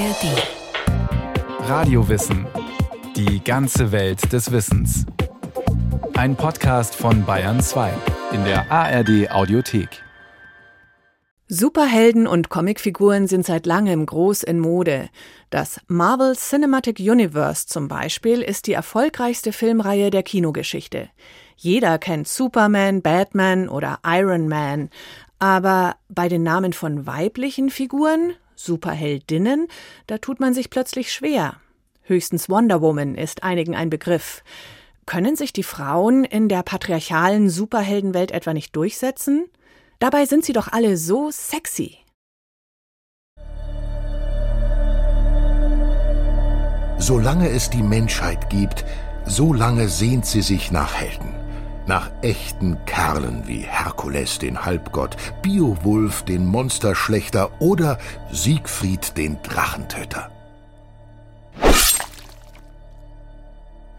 ARD. Radiowissen. Die ganze Welt des Wissens. Ein Podcast von Bayern 2 in der ARD Audiothek. Superhelden und Comicfiguren sind seit langem groß in Mode. Das Marvel Cinematic Universe zum Beispiel ist die erfolgreichste Filmreihe der Kinogeschichte. Jeder kennt Superman, Batman oder Iron Man. Aber bei den Namen von weiblichen Figuren, Superheldinnen, da tut man sich plötzlich schwer. Höchstens Wonder Woman ist einigen ein Begriff. Können sich die Frauen in der patriarchalen Superheldenwelt etwa nicht durchsetzen? Dabei sind sie doch alle so sexy. Solange es die Menschheit gibt, solange sehnt sie sich nach Helden. Nach echten Kerlen wie Herkules den Halbgott, Beowulf den Monsterschlechter oder Siegfried den Drachentöter.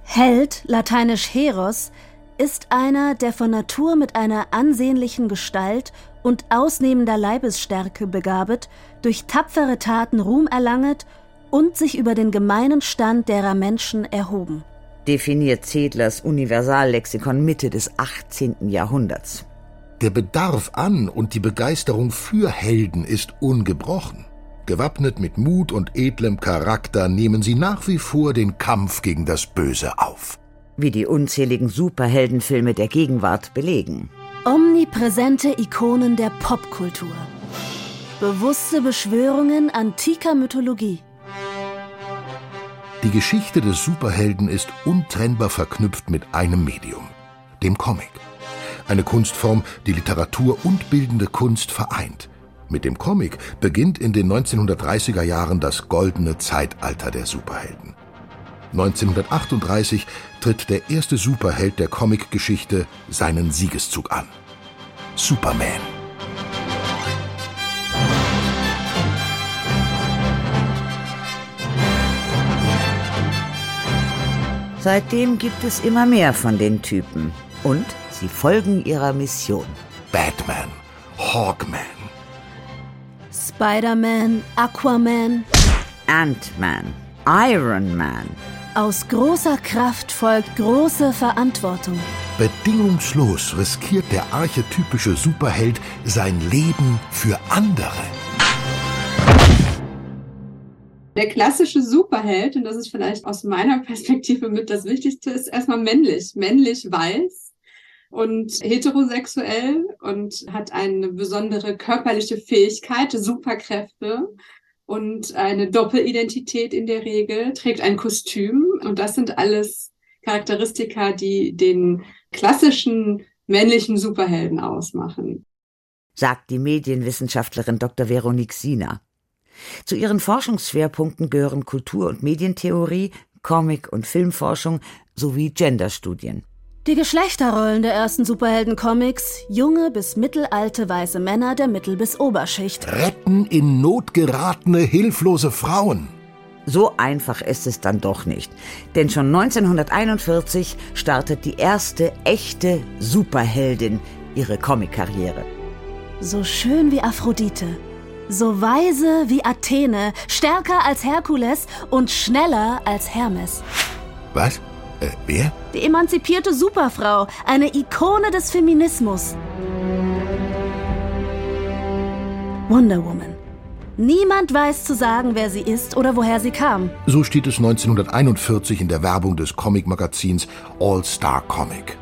Held, lateinisch Heros, ist einer, der von Natur mit einer ansehnlichen Gestalt und ausnehmender Leibesstärke begabet, durch tapfere Taten Ruhm erlanget und sich über den gemeinen Stand derer Menschen erhoben. Definiert Zedlers Universallexikon Mitte des 18. Jahrhunderts. Der Bedarf an und die Begeisterung für Helden ist ungebrochen. Gewappnet mit Mut und edlem Charakter nehmen sie nach wie vor den Kampf gegen das Böse auf wie die unzähligen Superheldenfilme der Gegenwart belegen. Omnipräsente Ikonen der Popkultur. Bewusste Beschwörungen antiker Mythologie. Die Geschichte des Superhelden ist untrennbar verknüpft mit einem Medium, dem Comic. Eine Kunstform, die Literatur und bildende Kunst vereint. Mit dem Comic beginnt in den 1930er Jahren das goldene Zeitalter der Superhelden. 1938 tritt der erste Superheld der Comicgeschichte seinen Siegeszug an. Superman. Seitdem gibt es immer mehr von den Typen. Und sie folgen ihrer Mission. Batman, Hawkman, Spider-Man, Aquaman, Ant-Man, Iron Man, aus großer Kraft folgt große Verantwortung. Bedingungslos riskiert der archetypische Superheld sein Leben für andere. Der klassische Superheld, und das ist vielleicht aus meiner Perspektive mit das Wichtigste, ist erstmal männlich. Männlich weiß und heterosexuell und hat eine besondere körperliche Fähigkeit, Superkräfte und eine Doppelidentität in der Regel, trägt ein Kostüm und das sind alles Charakteristika, die den klassischen männlichen Superhelden ausmachen. Sagt die Medienwissenschaftlerin Dr. Veronique Sina. Zu ihren Forschungsschwerpunkten gehören Kultur- und Medientheorie, Comic- und Filmforschung sowie Genderstudien. Die Geschlechterrollen der ersten Superhelden-Comics, junge bis mittelalte weiße Männer der Mittel- bis Oberschicht. Retten in Not geratene, hilflose Frauen. So einfach ist es dann doch nicht. Denn schon 1941 startet die erste echte Superheldin ihre Comickarriere. So schön wie Aphrodite, so weise wie Athene, stärker als Herkules und schneller als Hermes. Was? Äh, wer? Die emanzipierte Superfrau, eine Ikone des Feminismus. Wonder Woman. Niemand weiß zu sagen, wer sie ist oder woher sie kam. So steht es 1941 in der Werbung des Comic-Magazins All Star Comic.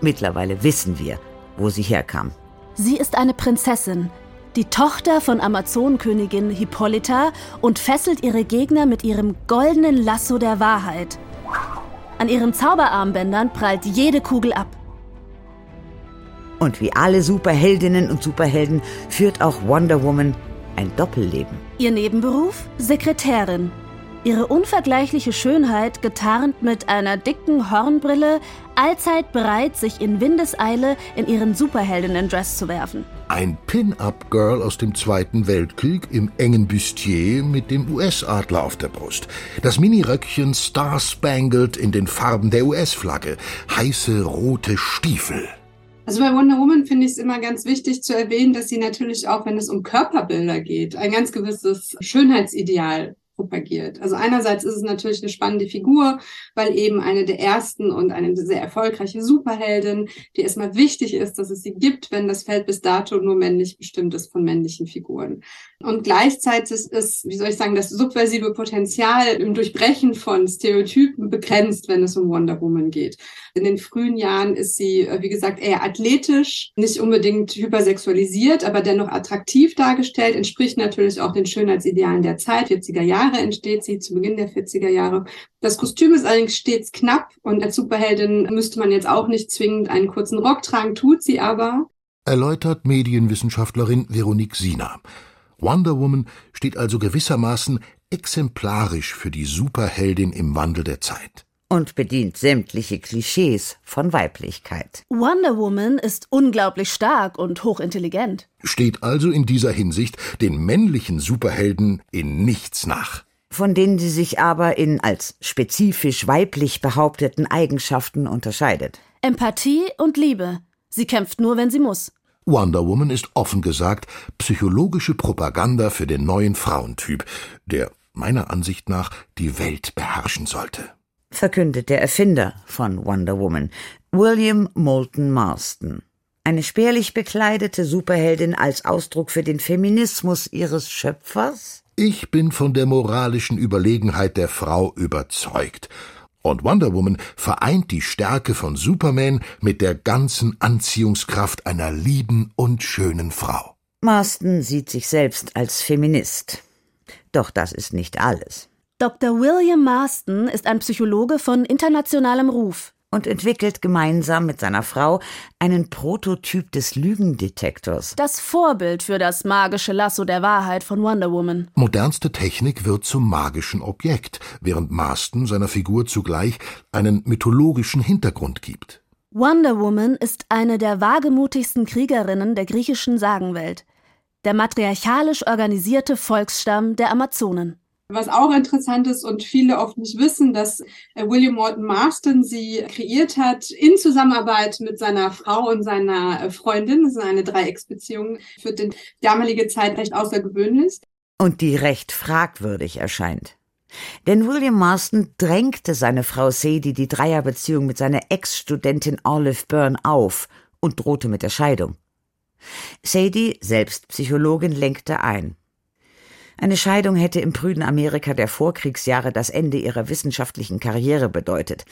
Mittlerweile wissen wir, wo sie herkam. Sie ist eine Prinzessin, die Tochter von Amazonenkönigin Hippolyta und fesselt ihre Gegner mit ihrem goldenen Lasso der Wahrheit. An ihren Zauberarmbändern prallt jede Kugel ab. Und wie alle Superheldinnen und Superhelden führt auch Wonder Woman ein Doppelleben. Ihr Nebenberuf? Sekretärin. Ihre unvergleichliche Schönheit, getarnt mit einer dicken Hornbrille, allzeit bereit, sich in Windeseile in ihren Superheldinnen-Dress zu werfen. Ein Pin-Up-Girl aus dem Zweiten Weltkrieg im engen Bustier mit dem US-Adler auf der Brust. Das Miniröckchen Star-Spangled in den Farben der US-Flagge. Heiße rote Stiefel. Also bei Wonder Woman finde ich es immer ganz wichtig zu erwähnen, dass sie natürlich auch, wenn es um Körperbilder geht, ein ganz gewisses Schönheitsideal propagiert. Also einerseits ist es natürlich eine spannende Figur, weil eben eine der ersten und eine sehr erfolgreiche Superheldin, die erstmal wichtig ist, dass es sie gibt, wenn das Feld bis dato nur männlich bestimmt ist von männlichen Figuren. Und gleichzeitig ist, wie soll ich sagen, das subversive Potenzial im Durchbrechen von Stereotypen begrenzt, wenn es um Wonder Woman geht. In den frühen Jahren ist sie, äh, wie gesagt, eher athletisch, nicht unbedingt hypersexualisiert, aber dennoch attraktiv dargestellt, entspricht natürlich auch den Schönheitsidealen der Zeit, 40er Jahre entsteht sie, zu Beginn der 40er Jahre. Das Kostüm ist allerdings stets knapp und als Superheldin müsste man jetzt auch nicht zwingend einen kurzen Rock tragen, tut sie aber. Erläutert Medienwissenschaftlerin Veronique Sina. Wonder Woman steht also gewissermaßen exemplarisch für die Superheldin im Wandel der Zeit und bedient sämtliche Klischees von Weiblichkeit. Wonder Woman ist unglaublich stark und hochintelligent. Steht also in dieser Hinsicht den männlichen Superhelden in nichts nach. Von denen sie sich aber in als spezifisch weiblich behaupteten Eigenschaften unterscheidet. Empathie und Liebe. Sie kämpft nur, wenn sie muss. Wonder Woman ist offen gesagt psychologische Propaganda für den neuen Frauentyp, der meiner Ansicht nach die Welt beherrschen sollte verkündet der Erfinder von Wonder Woman, William Moulton Marston. Eine spärlich bekleidete Superheldin als Ausdruck für den Feminismus ihres Schöpfers? Ich bin von der moralischen Überlegenheit der Frau überzeugt. Und Wonder Woman vereint die Stärke von Superman mit der ganzen Anziehungskraft einer lieben und schönen Frau. Marston sieht sich selbst als Feminist. Doch das ist nicht alles. Dr. William Marston ist ein Psychologe von internationalem Ruf und entwickelt gemeinsam mit seiner Frau einen Prototyp des Lügendetektors. Das Vorbild für das magische Lasso der Wahrheit von Wonder Woman. Modernste Technik wird zum magischen Objekt, während Marston seiner Figur zugleich einen mythologischen Hintergrund gibt. Wonder Woman ist eine der wagemutigsten Kriegerinnen der griechischen Sagenwelt. Der matriarchalisch organisierte Volksstamm der Amazonen. Was auch interessant ist und viele oft nicht wissen, dass äh, William Morton Marston sie kreiert hat in Zusammenarbeit mit seiner Frau und seiner äh, Freundin. Das ist eine Dreiecksbeziehung für die damalige Zeit recht außergewöhnlich. Und die recht fragwürdig erscheint. Denn William Marston drängte seine Frau Sadie die Dreierbeziehung mit seiner Ex-Studentin Olive Byrne auf und drohte mit der Scheidung. Sadie, selbst Psychologin, lenkte ein. Eine Scheidung hätte im prüden Amerika der Vorkriegsjahre das Ende ihrer wissenschaftlichen Karriere bedeutet.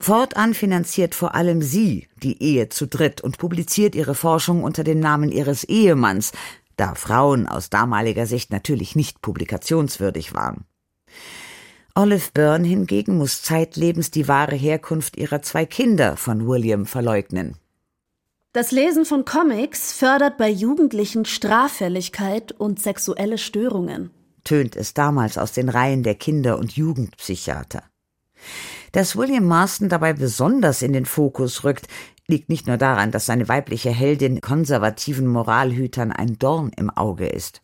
Fortan finanziert vor allem sie die Ehe zu dritt und publiziert ihre Forschung unter dem Namen ihres Ehemanns, da Frauen aus damaliger Sicht natürlich nicht publikationswürdig waren. Olive Byrne hingegen muss zeitlebens die wahre Herkunft ihrer zwei Kinder von William verleugnen. Das Lesen von Comics fördert bei Jugendlichen Straffälligkeit und sexuelle Störungen, tönt es damals aus den Reihen der Kinder- und Jugendpsychiater. Dass William Marston dabei besonders in den Fokus rückt, liegt nicht nur daran, dass seine weibliche Heldin konservativen Moralhütern ein Dorn im Auge ist.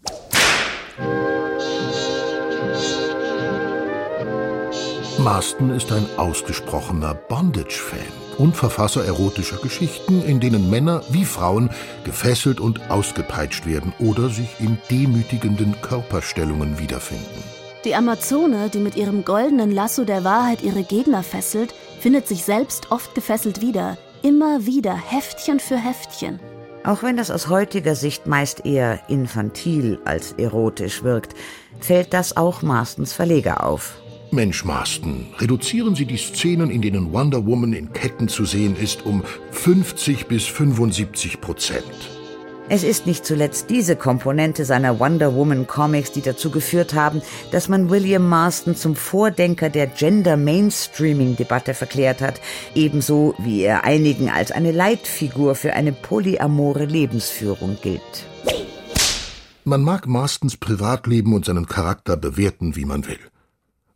Marston ist ein ausgesprochener Bondage-Fan und Verfasser erotischer Geschichten, in denen Männer wie Frauen gefesselt und ausgepeitscht werden oder sich in demütigenden Körperstellungen wiederfinden. Die Amazone, die mit ihrem goldenen Lasso der Wahrheit ihre Gegner fesselt, findet sich selbst oft gefesselt wieder, immer wieder, Heftchen für Heftchen. Auch wenn das aus heutiger Sicht meist eher infantil als erotisch wirkt, fällt das auch Marstons Verleger auf. Mensch, Marston, reduzieren Sie die Szenen, in denen Wonder Woman in Ketten zu sehen ist, um 50 bis 75 Prozent. Es ist nicht zuletzt diese Komponente seiner Wonder Woman Comics, die dazu geführt haben, dass man William Marston zum Vordenker der Gender Mainstreaming Debatte verklärt hat, ebenso wie er einigen als eine Leitfigur für eine polyamore Lebensführung gilt. Man mag Marstons Privatleben und seinen Charakter bewerten, wie man will.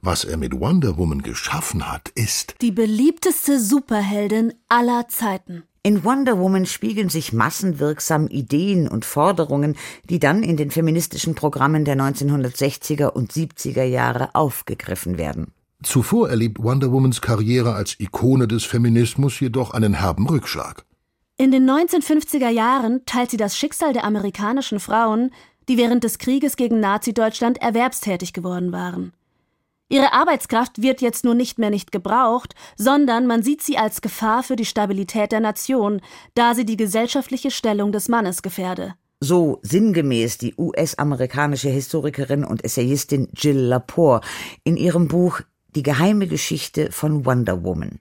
Was er mit Wonder Woman geschaffen hat, ist die beliebteste Superheldin aller Zeiten. In Wonder Woman spiegeln sich massenwirksam Ideen und Forderungen, die dann in den feministischen Programmen der 1960er und 70er Jahre aufgegriffen werden. Zuvor erlebt Wonder Womans Karriere als Ikone des Feminismus jedoch einen herben Rückschlag. In den 1950er Jahren teilt sie das Schicksal der amerikanischen Frauen, die während des Krieges gegen Nazi-Deutschland erwerbstätig geworden waren. Ihre Arbeitskraft wird jetzt nur nicht mehr nicht gebraucht, sondern man sieht sie als Gefahr für die Stabilität der Nation, da sie die gesellschaftliche Stellung des Mannes gefährde. So sinngemäß die US-amerikanische Historikerin und Essayistin Jill Lepore in ihrem Buch Die geheime Geschichte von Wonder Woman.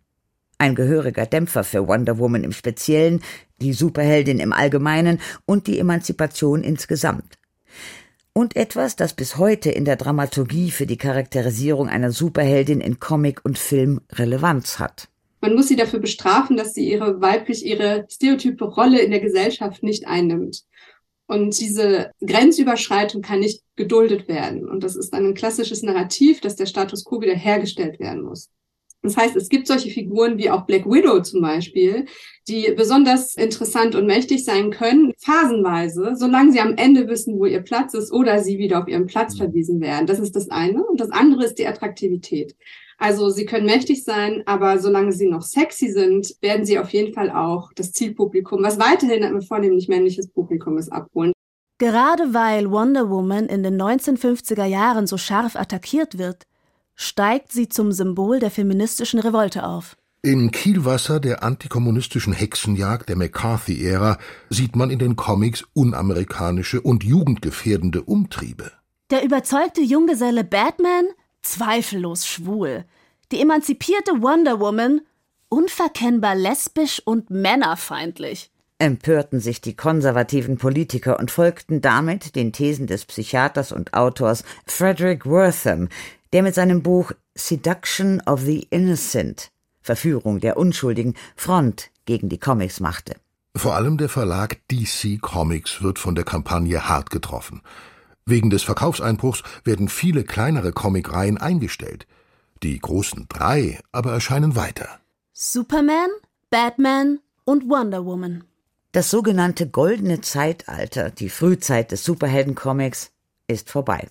Ein gehöriger Dämpfer für Wonder Woman im Speziellen, die Superheldin im Allgemeinen und die Emanzipation insgesamt und etwas, das bis heute in der Dramaturgie für die Charakterisierung einer Superheldin in Comic und Film Relevanz hat. Man muss sie dafür bestrafen, dass sie ihre weiblich, ihre stereotype Rolle in der Gesellschaft nicht einnimmt. Und diese Grenzüberschreitung kann nicht geduldet werden. Und das ist dann ein klassisches Narrativ, dass der Status quo wiederhergestellt werden muss. Das heißt, es gibt solche Figuren wie auch Black Widow zum Beispiel, die besonders interessant und mächtig sein können, phasenweise, solange sie am Ende wissen, wo ihr Platz ist oder sie wieder auf ihren Platz mhm. verwiesen werden. Das ist das eine. Und das andere ist die Attraktivität. Also sie können mächtig sein, aber solange sie noch sexy sind, werden sie auf jeden Fall auch das Zielpublikum, was weiterhin ein vornehmlich männliches Publikum ist, abholen. Gerade weil Wonder Woman in den 1950er Jahren so scharf attackiert wird, steigt sie zum Symbol der feministischen Revolte auf. Im Kielwasser der antikommunistischen Hexenjagd der McCarthy-Ära sieht man in den Comics unamerikanische und jugendgefährdende Umtriebe. Der überzeugte Junggeselle Batman, zweifellos schwul. Die emanzipierte Wonder Woman, unverkennbar lesbisch und männerfeindlich. Empörten sich die konservativen Politiker und folgten damit den Thesen des Psychiaters und Autors Frederick Wortham, der mit seinem Buch Seduction of the Innocent Verführung der Unschuldigen Front gegen die Comics machte. Vor allem der Verlag DC Comics wird von der Kampagne hart getroffen. Wegen des Verkaufseinbruchs werden viele kleinere Comicreihen eingestellt. Die großen drei aber erscheinen weiter. Superman, Batman und Wonder Woman. Das sogenannte goldene Zeitalter, die Frühzeit des Superheldencomics, ist vorbei.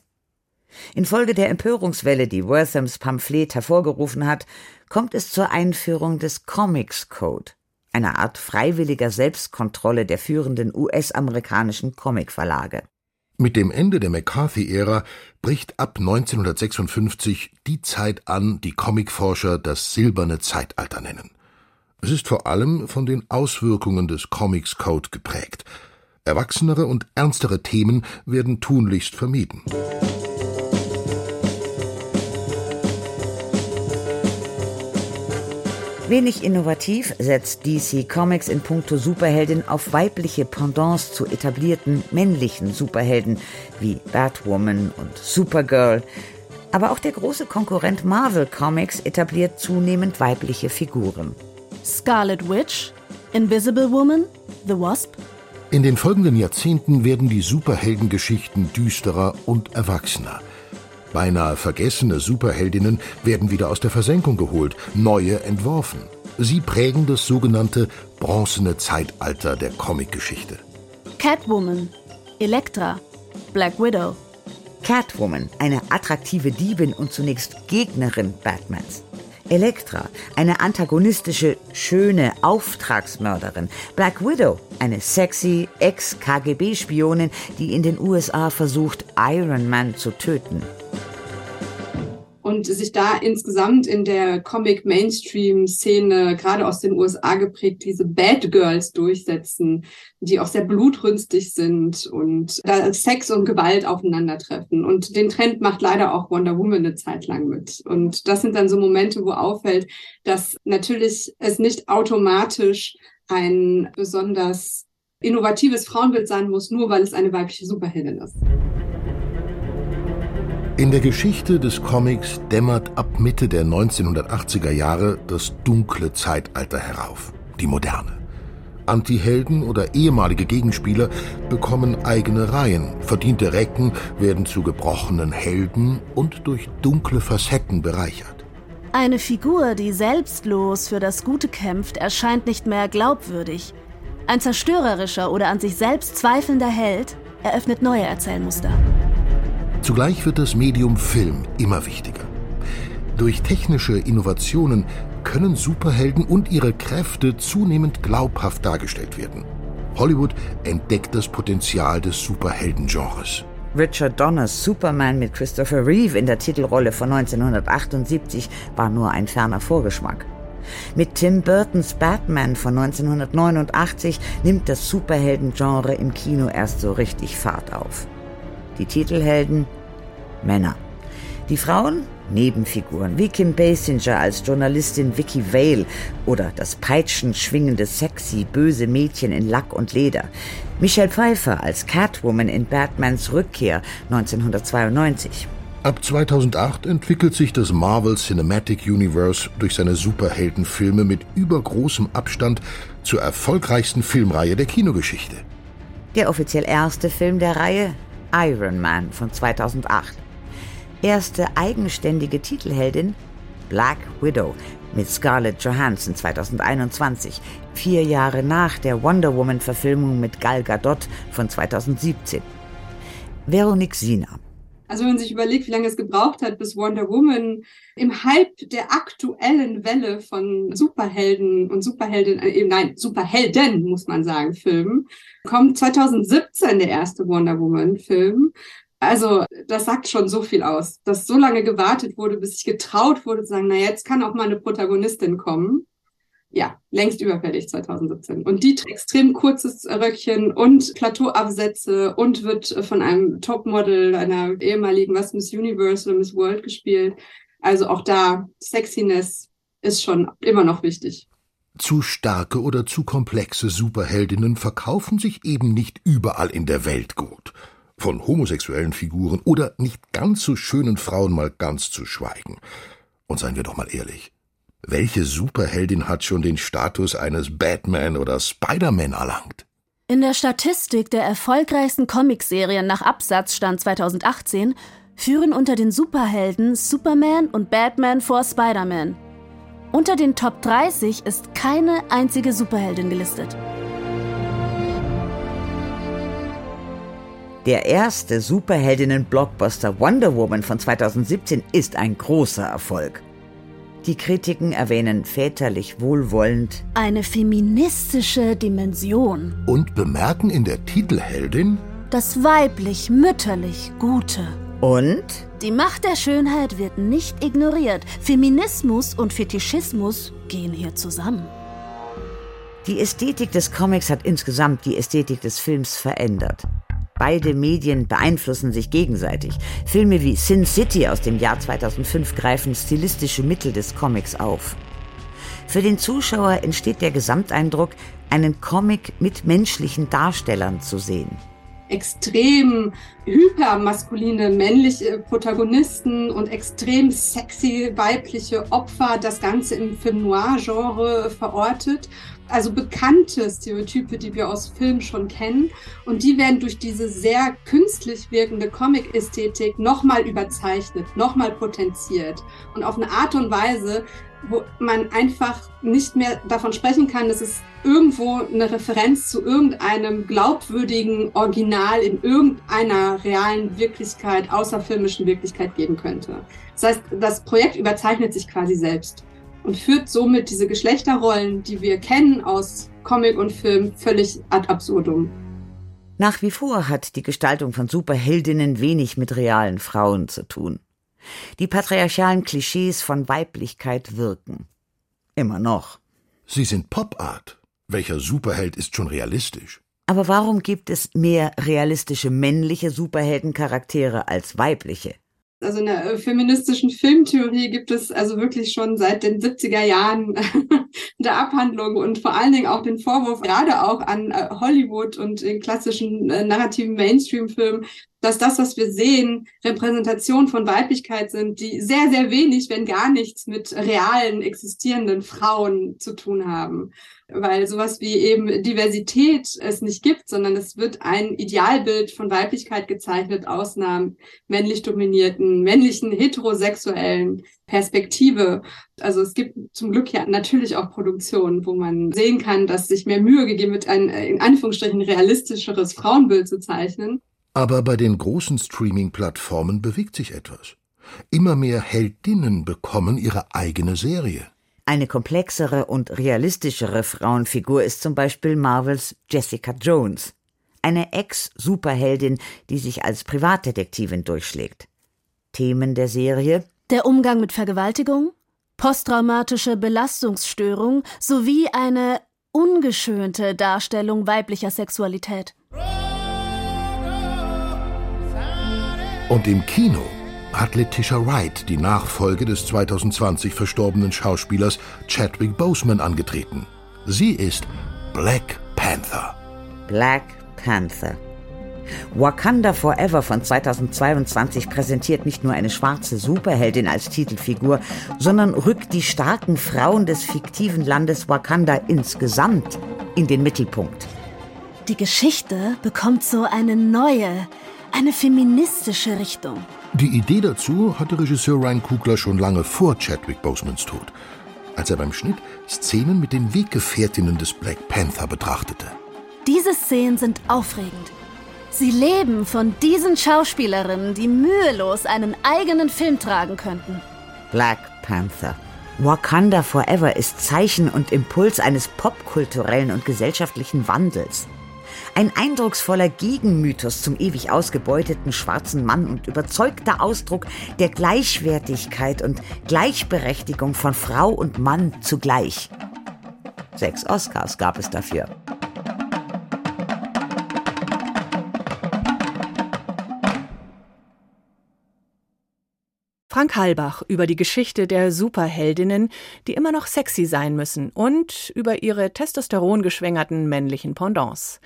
Infolge der Empörungswelle, die Worthams Pamphlet hervorgerufen hat, kommt es zur Einführung des Comics Code, einer Art freiwilliger Selbstkontrolle der führenden US-amerikanischen Comicverlage. Mit dem Ende der McCarthy-Ära bricht ab 1956 die Zeit an, die Comicforscher das silberne Zeitalter nennen. Es ist vor allem von den Auswirkungen des Comics Code geprägt. Erwachsenere und ernstere Themen werden tunlichst vermieden. Wenig innovativ setzt DC Comics in puncto Superheldin auf weibliche Pendants zu etablierten männlichen Superhelden wie Batwoman und Supergirl. Aber auch der große Konkurrent Marvel Comics etabliert zunehmend weibliche Figuren. Scarlet Witch, Invisible Woman, The Wasp. In den folgenden Jahrzehnten werden die Superheldengeschichten düsterer und erwachsener. Beinahe vergessene Superheldinnen werden wieder aus der Versenkung geholt, neue entworfen. Sie prägen das sogenannte bronzene Zeitalter der Comicgeschichte. Catwoman, Elektra, Black Widow. Catwoman, eine attraktive Diebin und zunächst Gegnerin Batmans. Elektra, eine antagonistische, schöne Auftragsmörderin. Black Widow, eine sexy Ex-KGB-Spionin, die in den USA versucht, Iron Man zu töten und sich da insgesamt in der Comic-Mainstream-Szene, gerade aus den USA geprägt, diese Bad Girls durchsetzen, die auch sehr blutrünstig sind und da Sex und Gewalt aufeinandertreffen. Und den Trend macht leider auch Wonder Woman eine Zeit lang mit. Und das sind dann so Momente, wo auffällt, dass natürlich es nicht automatisch ein besonders innovatives Frauenbild sein muss, nur weil es eine weibliche Superheldin ist. In der Geschichte des Comics dämmert ab Mitte der 1980er Jahre das dunkle Zeitalter herauf, die moderne. Antihelden oder ehemalige Gegenspieler bekommen eigene Reihen, verdiente Recken werden zu gebrochenen Helden und durch dunkle Facetten bereichert. Eine Figur, die selbstlos für das Gute kämpft, erscheint nicht mehr glaubwürdig. Ein zerstörerischer oder an sich selbst zweifelnder Held eröffnet neue Erzählmuster. Zugleich wird das Medium Film immer wichtiger. Durch technische Innovationen können Superhelden und ihre Kräfte zunehmend glaubhaft dargestellt werden. Hollywood entdeckt das Potenzial des Superheldengenres. Richard Donners Superman mit Christopher Reeve in der Titelrolle von 1978 war nur ein ferner Vorgeschmack. Mit Tim Burtons Batman von 1989 nimmt das Superheldengenre im Kino erst so richtig Fahrt auf. Die Titelhelden Männer. Die Frauen Nebenfiguren wie Kim Basinger als Journalistin Vicky Vale oder das peitschenschwingende sexy böse Mädchen in Lack und Leder. Michelle Pfeiffer als Catwoman in Batmans Rückkehr 1992. Ab 2008 entwickelt sich das Marvel Cinematic Universe durch seine Superheldenfilme mit übergroßem Abstand zur erfolgreichsten Filmreihe der Kinogeschichte. Der offiziell erste Film der Reihe Iron Man von 2008. Erste eigenständige Titelheldin Black Widow mit Scarlett Johansson 2021, vier Jahre nach der Wonder Woman-Verfilmung mit Gal Gadot von 2017. Veronique Sina also wenn man sich überlegt, wie lange es gebraucht hat, bis Wonder Woman im Hype der aktuellen Welle von Superhelden und Superhelden, äh, nein, Superhelden, muss man sagen, Filmen, kommt 2017 der erste Wonder Woman Film. Also das sagt schon so viel aus, dass so lange gewartet wurde, bis sich getraut wurde zu sagen, na jetzt kann auch mal eine Protagonistin kommen ja, längst überfällig 2017. Und die trägt extrem kurzes Röckchen und Plateauabsätze und wird von einem Topmodel, einer ehemaligen, was, Miss Universe oder Miss World gespielt. Also auch da, Sexiness ist schon immer noch wichtig. Zu starke oder zu komplexe Superheldinnen verkaufen sich eben nicht überall in der Welt gut. Von homosexuellen Figuren oder nicht ganz so schönen Frauen mal ganz zu schweigen. Und seien wir doch mal ehrlich, welche Superheldin hat schon den Status eines Batman oder Spider-Man erlangt? In der Statistik der erfolgreichsten Comicserien nach Absatz stand 2018 führen unter den Superhelden Superman und Batman vor Spider-Man. Unter den Top 30 ist keine einzige Superheldin gelistet. Der erste Superheldinnen-Blockbuster Wonder Woman von 2017 ist ein großer Erfolg. Die Kritiken erwähnen väterlich wohlwollend eine feministische Dimension und bemerken in der Titelheldin das weiblich, mütterlich Gute. Und? Die Macht der Schönheit wird nicht ignoriert. Feminismus und Fetischismus gehen hier zusammen. Die Ästhetik des Comics hat insgesamt die Ästhetik des Films verändert. Beide Medien beeinflussen sich gegenseitig. Filme wie Sin City aus dem Jahr 2005 greifen stilistische Mittel des Comics auf. Für den Zuschauer entsteht der Gesamteindruck, einen Comic mit menschlichen Darstellern zu sehen extrem hypermaskuline männliche Protagonisten und extrem sexy weibliche Opfer das Ganze im Film Noir-Genre verortet also bekannte Stereotype, die wir aus Filmen schon kennen. Und die werden durch diese sehr künstlich wirkende Comic-Ästhetik nochmal überzeichnet, nochmal potenziert. Und auf eine Art und Weise, wo man einfach nicht mehr davon sprechen kann, dass es irgendwo eine Referenz zu irgendeinem glaubwürdigen Original in irgendeiner realen Wirklichkeit, außerfilmischen Wirklichkeit geben könnte. Das heißt, das Projekt überzeichnet sich quasi selbst und führt somit diese Geschlechterrollen, die wir kennen aus Comic und Film, völlig ad absurdum. Nach wie vor hat die Gestaltung von Superheldinnen wenig mit realen Frauen zu tun. Die patriarchalen Klischees von Weiblichkeit wirken. Immer noch. Sie sind Pop-Art. Welcher Superheld ist schon realistisch? Aber warum gibt es mehr realistische männliche Superheldencharaktere als weibliche? Also in der äh, feministischen Filmtheorie gibt es also wirklich schon seit den 70er Jahren der Abhandlung und vor allen Dingen auch den Vorwurf, gerade auch an äh, Hollywood und den klassischen äh, narrativen Mainstream-Filmen, dass das, was wir sehen, Repräsentation von Weiblichkeit sind, die sehr, sehr wenig, wenn gar nichts mit realen, existierenden Frauen zu tun haben weil sowas wie eben Diversität es nicht gibt, sondern es wird ein Idealbild von Weiblichkeit gezeichnet aus einer männlich dominierten, männlichen, heterosexuellen Perspektive. Also es gibt zum Glück ja natürlich auch Produktionen, wo man sehen kann, dass sich mehr Mühe gegeben wird, ein in Anführungsstrichen realistischeres Frauenbild zu zeichnen. Aber bei den großen Streaming-Plattformen bewegt sich etwas. Immer mehr Heldinnen bekommen ihre eigene Serie. Eine komplexere und realistischere Frauenfigur ist zum Beispiel Marvels Jessica Jones. eine Ex-Superheldin, die sich als Privatdetektivin durchschlägt. Themen der Serie Der Umgang mit Vergewaltigung, posttraumatische Belastungsstörung sowie eine ungeschönte Darstellung weiblicher Sexualität. Und im Kino hat Letitia Wright die Nachfolge des 2020 verstorbenen Schauspielers Chadwick Boseman angetreten. Sie ist Black Panther. Black Panther. Wakanda Forever von 2022 präsentiert nicht nur eine schwarze Superheldin als Titelfigur, sondern rückt die starken Frauen des fiktiven Landes Wakanda insgesamt in den Mittelpunkt. Die Geschichte bekommt so eine neue, eine feministische Richtung. Die Idee dazu hatte Regisseur Ryan Coogler schon lange vor Chadwick Bosemans Tod, als er beim Schnitt Szenen mit den Weggefährtinnen des Black Panther betrachtete. Diese Szenen sind aufregend. Sie leben von diesen Schauspielerinnen, die mühelos einen eigenen Film tragen könnten. Black Panther. Wakanda Forever ist Zeichen und Impuls eines popkulturellen und gesellschaftlichen Wandels. Ein eindrucksvoller Gegenmythos zum ewig ausgebeuteten schwarzen Mann und überzeugter Ausdruck der Gleichwertigkeit und Gleichberechtigung von Frau und Mann zugleich. Sechs Oscars gab es dafür. Frank Halbach über die Geschichte der Superheldinnen, die immer noch sexy sein müssen und über ihre testosterongeschwängerten männlichen Pendants.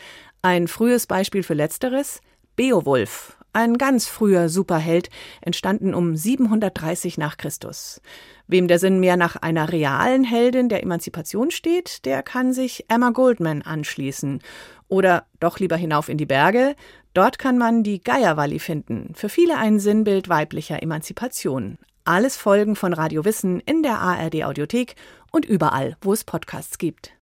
Ein frühes Beispiel für letzteres Beowulf, ein ganz früher Superheld, entstanden um 730 nach Christus. Wem der Sinn mehr nach einer realen Heldin der Emanzipation steht, der kann sich Emma Goldman anschließen. Oder doch lieber hinauf in die Berge, Dort kann man die Geierwalli finden, für viele ein Sinnbild weiblicher Emanzipation. Alles Folgen von Radio Wissen in der ARD Audiothek und überall, wo es Podcasts gibt.